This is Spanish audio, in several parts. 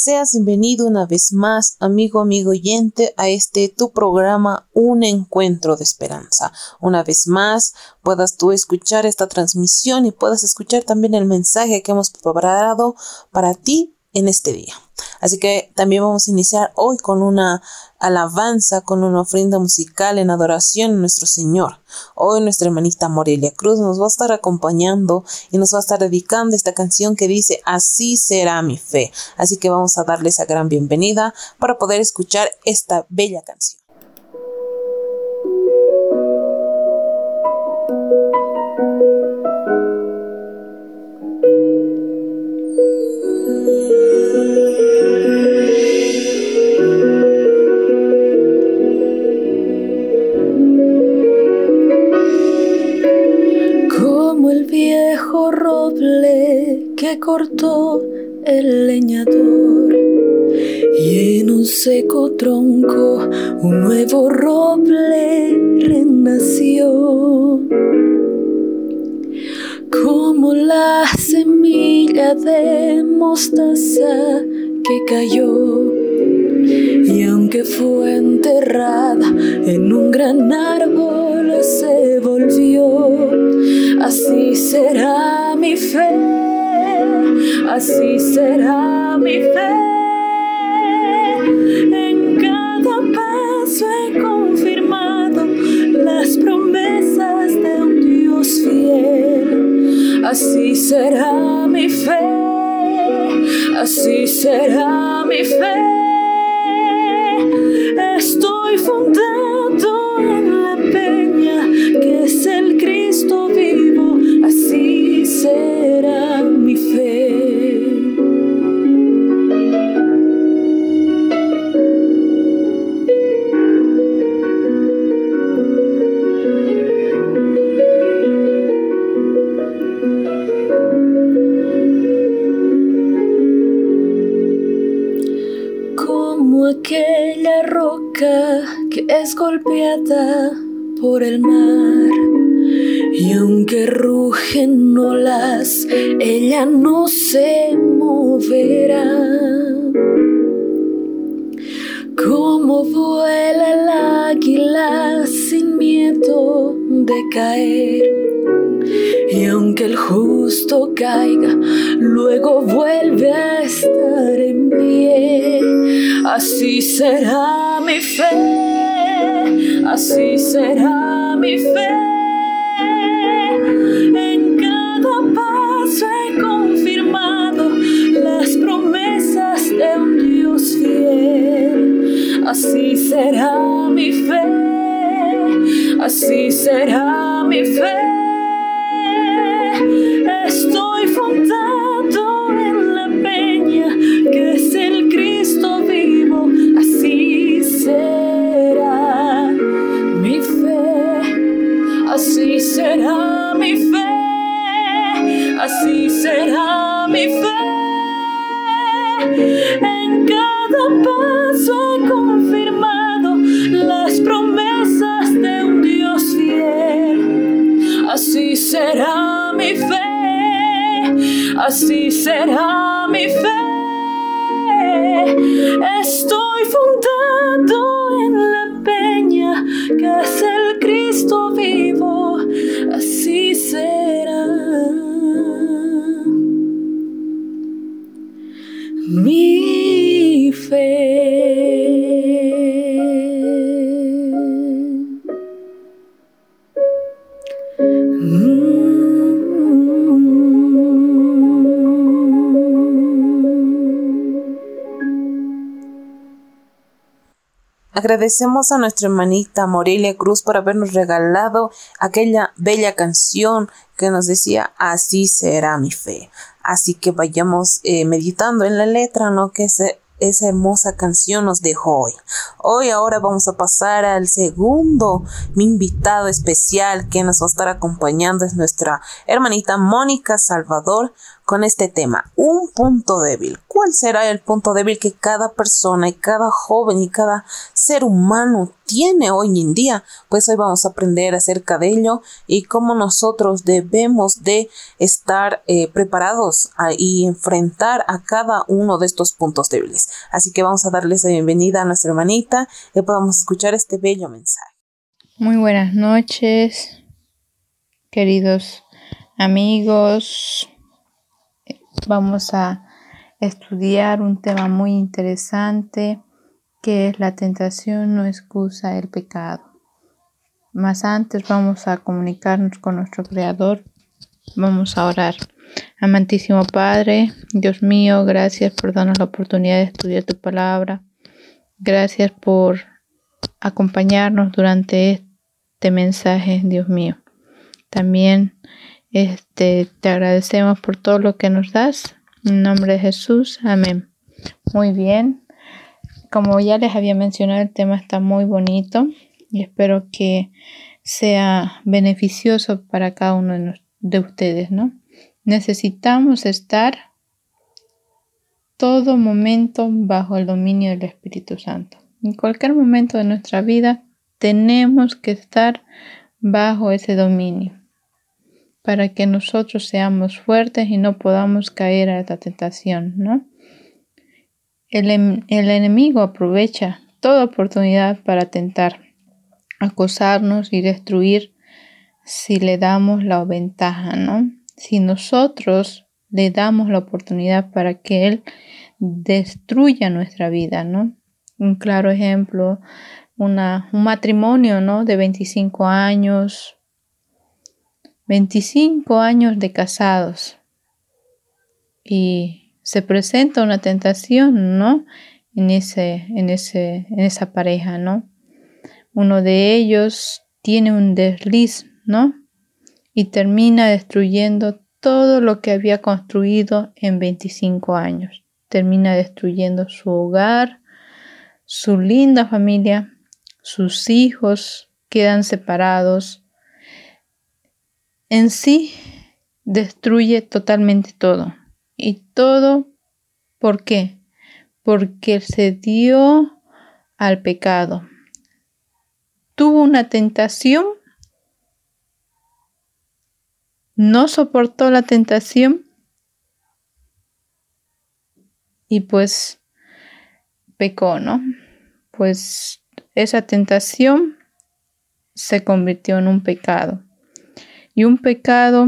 Seas bienvenido una vez más, amigo, amigo oyente, a este tu programa Un Encuentro de Esperanza. Una vez más, puedas tú escuchar esta transmisión y puedas escuchar también el mensaje que hemos preparado para ti en este día. Así que también vamos a iniciar hoy con una alabanza, con una ofrenda musical en adoración a nuestro Señor. Hoy nuestra hermanita Morelia Cruz nos va a estar acompañando y nos va a estar dedicando esta canción que dice Así será mi fe. Así que vamos a darle esa gran bienvenida para poder escuchar esta bella canción. Que cortó el leñador. Y en un seco tronco un nuevo roble renació. Como la semilla de mostaza que cayó. Y aunque fue enterrada en un gran árbol así será mi fe así será mi fe. En cada paso he confirmado las promesas de un Dios fiel. Así será mi fe, así será mi fe. Aquella roca que es golpeada por el mar. Y aunque rugen olas, ella no se moverá. Como vuela el águila sin miedo de caer. Y aunque el justo caiga, luego vuelve a estar en pie. Así será mi fe, así será mi fe. En cada paso he confirmado las promesas de un Dios fiel. Así será mi fe, así será mi fe. Así será mi fe. Estoy fundado en la peña que es el Cristo vivo, así será. Mi fe. Agradecemos a nuestra hermanita Morelia Cruz por habernos regalado aquella bella canción que nos decía así será mi fe. Así que vayamos eh, meditando en la letra, ¿no? Que esa hermosa canción nos dejó hoy. Hoy ahora vamos a pasar al segundo, mi invitado especial que nos va a estar acompañando es nuestra hermanita Mónica Salvador con este tema, un punto débil. ¿Cuál será el punto débil que cada persona y cada joven y cada ser humano tiene hoy en día? Pues hoy vamos a aprender acerca de ello y cómo nosotros debemos de estar eh, preparados y enfrentar a cada uno de estos puntos débiles. Así que vamos a darles la bienvenida a nuestra hermanita y podamos escuchar este bello mensaje. Muy buenas noches, queridos amigos. Vamos a estudiar un tema muy interesante que es la tentación no excusa el pecado. Más antes vamos a comunicarnos con nuestro Creador. Vamos a orar. Amantísimo Padre, Dios mío, gracias por darnos la oportunidad de estudiar tu palabra. Gracias por acompañarnos durante este mensaje, Dios mío. También este, te agradecemos por todo lo que nos das. En nombre de Jesús, amén. Muy bien. Como ya les había mencionado, el tema está muy bonito y espero que sea beneficioso para cada uno de ustedes, ¿no? Necesitamos estar todo momento bajo el dominio del Espíritu Santo. En cualquier momento de nuestra vida tenemos que estar bajo ese dominio para que nosotros seamos fuertes y no podamos caer a la tentación, ¿no? El, el enemigo aprovecha toda oportunidad para tentar, acosarnos y destruir si le damos la ventaja, ¿no? Si nosotros le damos la oportunidad para que Él destruya nuestra vida, ¿no? Un claro ejemplo, un matrimonio, ¿no? De 25 años, 25 años de casados y se presenta una tentación, ¿no? En, ese, en, ese, en esa pareja, ¿no? Uno de ellos tiene un desliz, ¿no? Y termina destruyendo todo lo que había construido en 25 años. Termina destruyendo su hogar, su linda familia, sus hijos quedan separados, en sí destruye totalmente todo. Y todo, ¿por qué? Porque se dio al pecado. Tuvo una tentación, no soportó la tentación y pues pecó, ¿no? Pues esa tentación se convirtió en un pecado y un pecado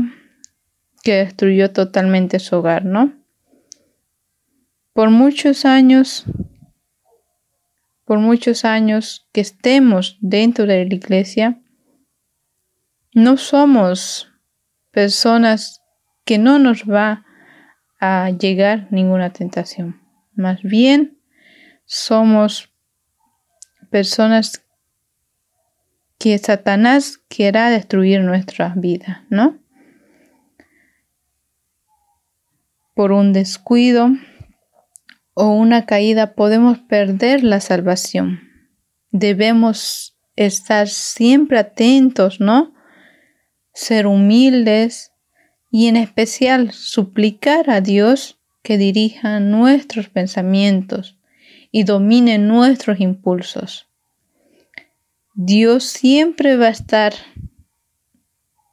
que destruyó totalmente su hogar, ¿no? Por muchos años, por muchos años que estemos dentro de la iglesia, no somos personas que no nos va a llegar ninguna tentación. Más bien, somos personas que Satanás quiera destruir nuestra vida, ¿no? Por un descuido o una caída podemos perder la salvación. Debemos estar siempre atentos, ¿no? Ser humildes y en especial suplicar a Dios que dirija nuestros pensamientos y domine nuestros impulsos. Dios siempre va a estar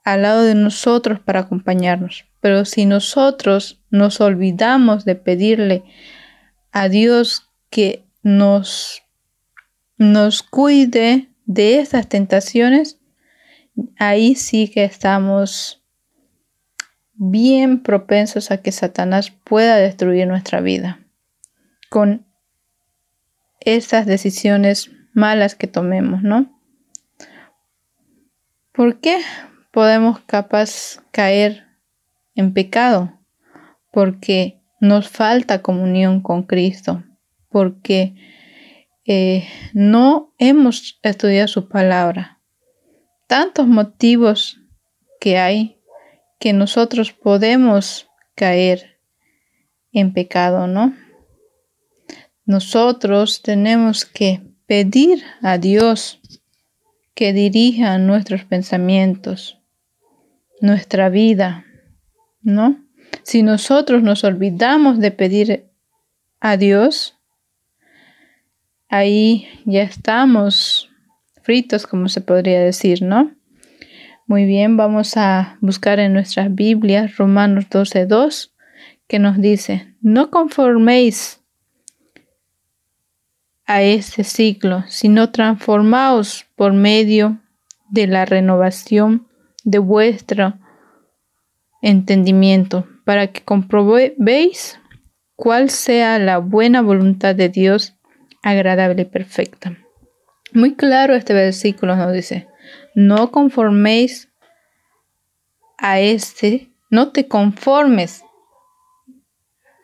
al lado de nosotros para acompañarnos. Pero si nosotros nos olvidamos de pedirle a Dios que nos, nos cuide de esas tentaciones, ahí sí que estamos bien propensos a que Satanás pueda destruir nuestra vida con esas decisiones malas que tomemos, ¿no? ¿Por qué podemos capaz caer en pecado? Porque nos falta comunión con Cristo, porque eh, no hemos estudiado su palabra. Tantos motivos que hay que nosotros podemos caer en pecado, ¿no? Nosotros tenemos que pedir a Dios que dirija nuestros pensamientos, nuestra vida, ¿no? Si nosotros nos olvidamos de pedir a Dios, ahí ya estamos fritos, como se podría decir, ¿no? Muy bien, vamos a buscar en nuestras Biblias Romanos 12.2, que nos dice, no conforméis a este ciclo, sino transformaos por medio de la renovación de vuestro entendimiento, para que comprobéis cuál sea la buena voluntad de Dios, agradable y perfecta. Muy claro este versículo nos dice, no conforméis a este, no te conformes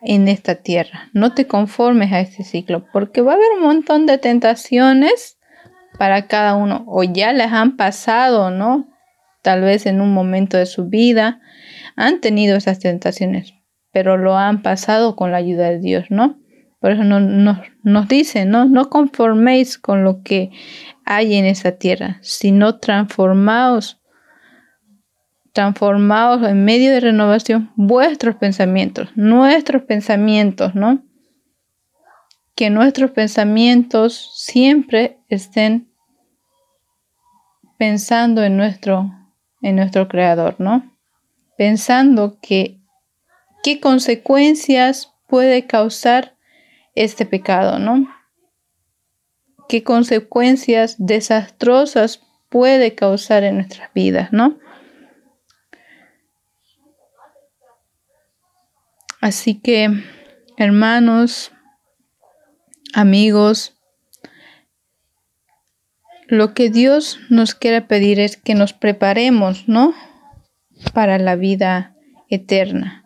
en esta tierra, no te conformes a este ciclo, porque va a haber un montón de tentaciones para cada uno, o ya les han pasado, ¿no? Tal vez en un momento de su vida han tenido esas tentaciones, pero lo han pasado con la ayuda de Dios, ¿no? Por eso nos dice, ¿no? no conforméis con lo que hay en esa tierra, sino transformaos, transformaos en medio de renovación vuestros pensamientos, nuestros pensamientos, ¿no? Que nuestros pensamientos siempre estén pensando en nuestro, en nuestro creador, ¿no? Pensando que qué consecuencias puede causar este pecado, ¿no? ¿Qué consecuencias desastrosas puede causar en nuestras vidas, ¿no? Así que, hermanos, amigos, lo que Dios nos quiere pedir es que nos preparemos, ¿no? Para la vida eterna.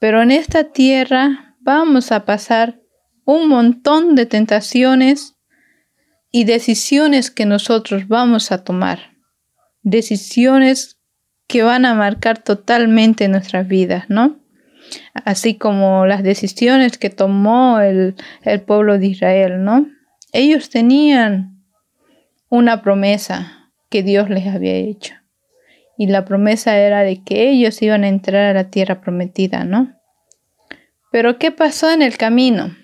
Pero en esta tierra vamos a pasar un montón de tentaciones y decisiones que nosotros vamos a tomar. Decisiones que van a marcar totalmente nuestras vidas, ¿no? Así como las decisiones que tomó el, el pueblo de Israel, ¿no? Ellos tenían una promesa que Dios les había hecho. Y la promesa era de que ellos iban a entrar a la tierra prometida, ¿no? Pero ¿qué pasó en el camino?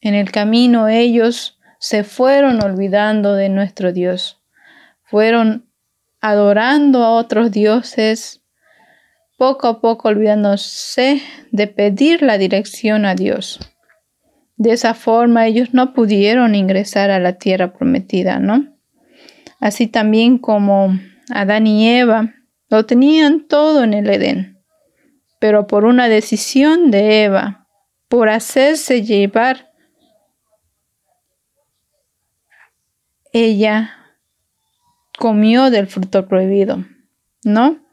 En el camino ellos se fueron olvidando de nuestro Dios. Fueron adorando a otros dioses, poco a poco olvidándose de pedir la dirección a Dios. De esa forma ellos no pudieron ingresar a la tierra prometida, ¿no? Así también como Adán y Eva lo tenían todo en el Edén, pero por una decisión de Eva, por hacerse llevar ella comió del fruto prohibido, ¿no?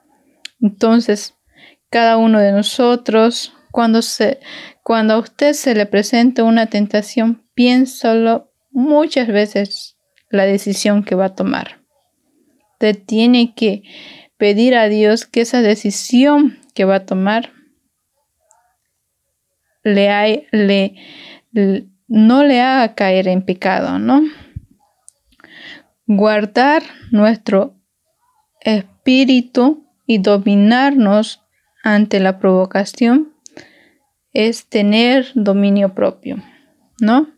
Entonces, cada uno de nosotros, cuando, se, cuando a usted se le presente una tentación, piénsalo muchas veces la decisión que va a tomar. Usted tiene que pedir a Dios que esa decisión que va a tomar le, le, no le haga caer en pecado, ¿no? guardar nuestro espíritu y dominarnos ante la provocación es tener dominio propio, ¿no?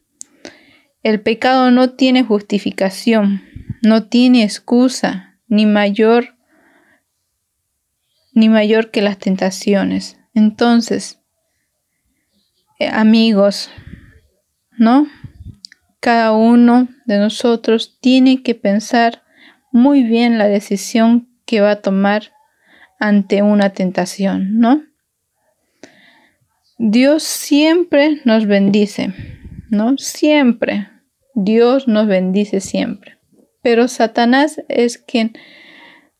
El pecado no tiene justificación, no tiene excusa, ni mayor ni mayor que las tentaciones. Entonces, eh, amigos, ¿no? Cada uno de nosotros tiene que pensar muy bien la decisión que va a tomar ante una tentación, ¿no? Dios siempre nos bendice, ¿no? Siempre. Dios nos bendice siempre. Pero Satanás es quien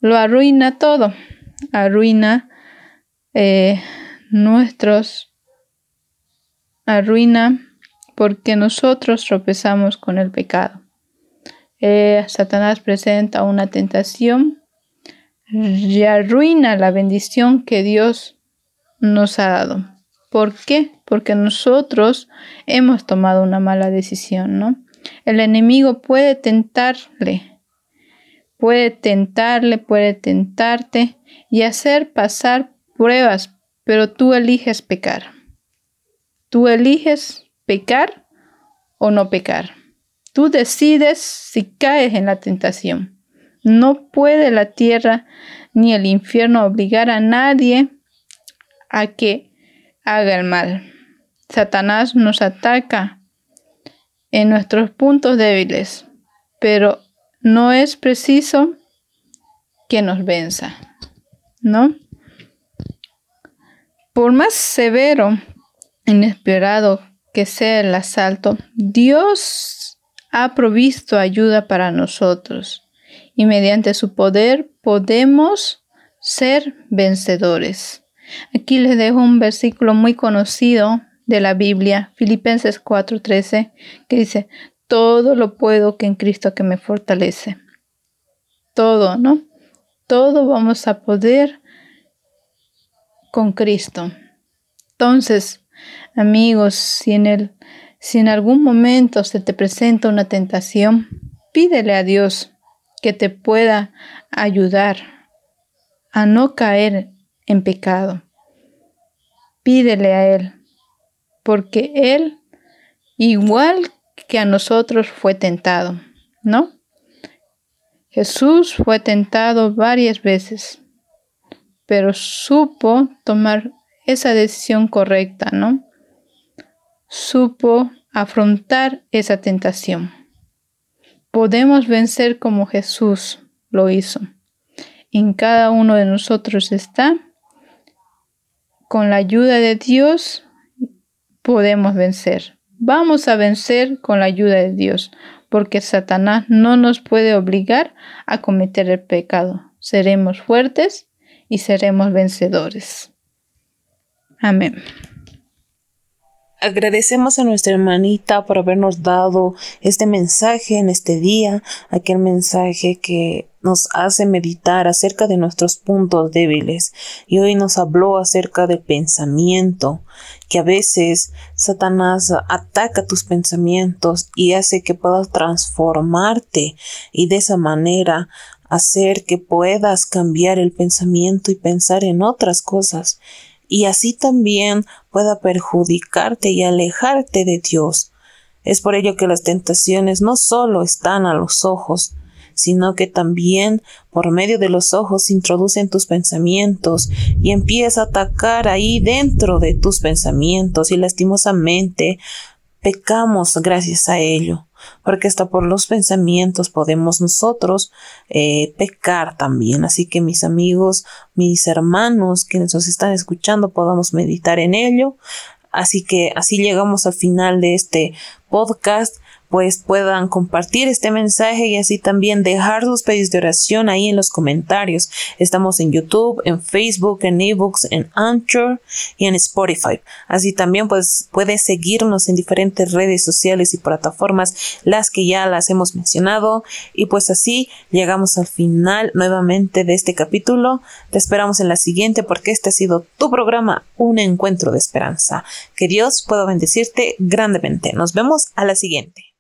lo arruina todo. Arruina eh, nuestros, arruina porque nosotros tropezamos con el pecado. Eh, Satanás presenta una tentación y arruina la bendición que Dios nos ha dado. ¿Por qué? Porque nosotros hemos tomado una mala decisión, ¿no? El enemigo puede tentarle, puede tentarle, puede tentarte y hacer pasar pruebas pero tú eliges pecar. Tú eliges pecar o no pecar. Tú decides si caes en la tentación. No puede la tierra ni el infierno obligar a nadie a que haga el mal. Satanás nos ataca en nuestros puntos débiles, pero no es preciso que nos venza, ¿no? Por más severo, inesperado que sea el asalto, Dios ha provisto ayuda para nosotros y mediante su poder podemos ser vencedores. Aquí les dejo un versículo muy conocido de la Biblia, Filipenses 4:13, que dice, todo lo puedo que en Cristo que me fortalece. Todo, ¿no? Todo vamos a poder con Cristo. Entonces, amigos, si en, si en algún momento se te presenta una tentación, pídele a Dios que te pueda ayudar a no caer en pecado. Pídele a Él porque Él, igual que a nosotros, fue tentado, ¿no? Jesús fue tentado varias veces, pero supo tomar esa decisión correcta, ¿no? Supo afrontar esa tentación. Podemos vencer como Jesús lo hizo. En cada uno de nosotros está, con la ayuda de Dios, podemos vencer. Vamos a vencer con la ayuda de Dios, porque Satanás no nos puede obligar a cometer el pecado. Seremos fuertes y seremos vencedores. Amén. Agradecemos a nuestra hermanita por habernos dado este mensaje en este día, aquel mensaje que nos hace meditar acerca de nuestros puntos débiles. Y hoy nos habló acerca del pensamiento, que a veces Satanás ataca tus pensamientos y hace que puedas transformarte y de esa manera hacer que puedas cambiar el pensamiento y pensar en otras cosas y así también pueda perjudicarte y alejarte de Dios. Es por ello que las tentaciones no solo están a los ojos, sino que también por medio de los ojos introducen tus pensamientos y empieza a atacar ahí dentro de tus pensamientos y lastimosamente pecamos gracias a ello porque hasta por los pensamientos podemos nosotros eh, pecar también. Así que mis amigos, mis hermanos que nos están escuchando, podamos meditar en ello. Así que así llegamos al final de este podcast pues puedan compartir este mensaje y así también dejar sus pedidos de oración ahí en los comentarios. Estamos en YouTube, en Facebook, en ebooks, en Anchor y en Spotify. Así también pues puedes seguirnos en diferentes redes sociales y plataformas, las que ya las hemos mencionado. Y pues así llegamos al final nuevamente de este capítulo. Te esperamos en la siguiente porque este ha sido tu programa, Un Encuentro de Esperanza. Que Dios pueda bendecirte grandemente. Nos vemos a la siguiente.